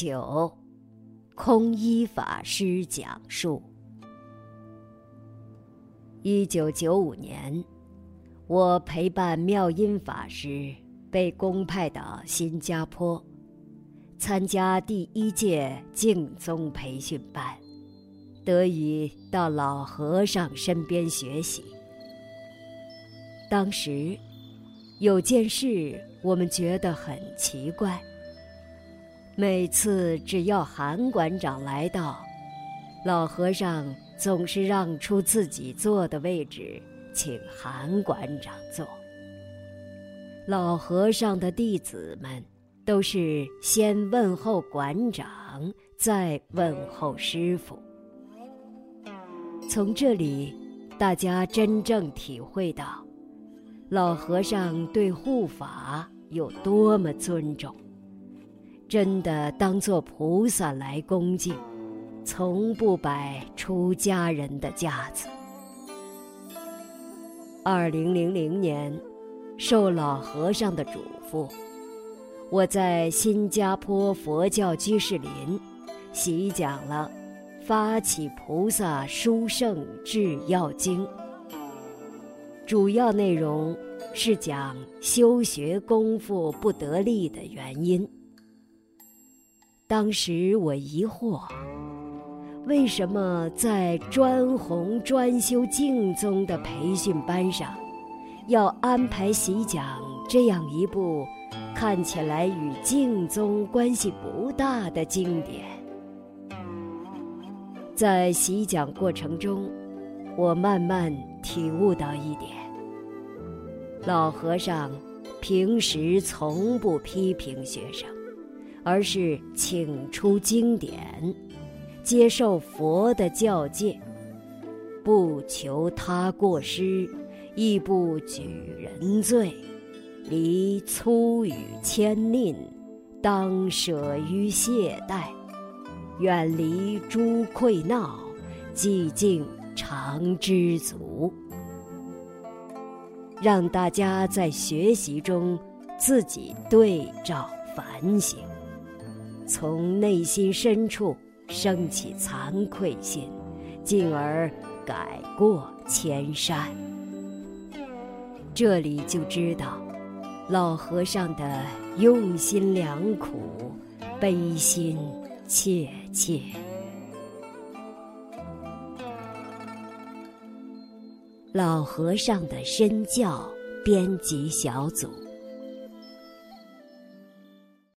九，空一法师讲述。一九九五年，我陪伴妙音法师被公派到新加坡，参加第一届净宗培训班，得以到老和尚身边学习。当时，有件事我们觉得很奇怪。每次只要韩馆长来到，老和尚总是让出自己坐的位置，请韩馆长坐。老和尚的弟子们都是先问候馆长，再问候师傅。从这里，大家真正体会到，老和尚对护法有多么尊重。真的当做菩萨来恭敬，从不摆出家人的架子。二零零零年，受老和尚的嘱咐，我在新加坡佛教居士林习讲了《发起菩萨殊胜制要经》，主要内容是讲修学功夫不得力的原因。当时我疑惑，为什么在专弘专修净宗的培训班上，要安排习讲这样一部看起来与净宗关系不大的经典？在习讲过程中，我慢慢体悟到一点：老和尚平时从不批评学生。而是请出经典，接受佛的教诫，不求他过失，亦不举人罪，离粗语牵吝，当舍于懈怠，远离诸愧闹，寂静常知足，让大家在学习中自己对照反省。从内心深处升起惭愧心，进而改过迁善。这里就知道老和尚的用心良苦，悲心切切。老和尚的身教编辑小组。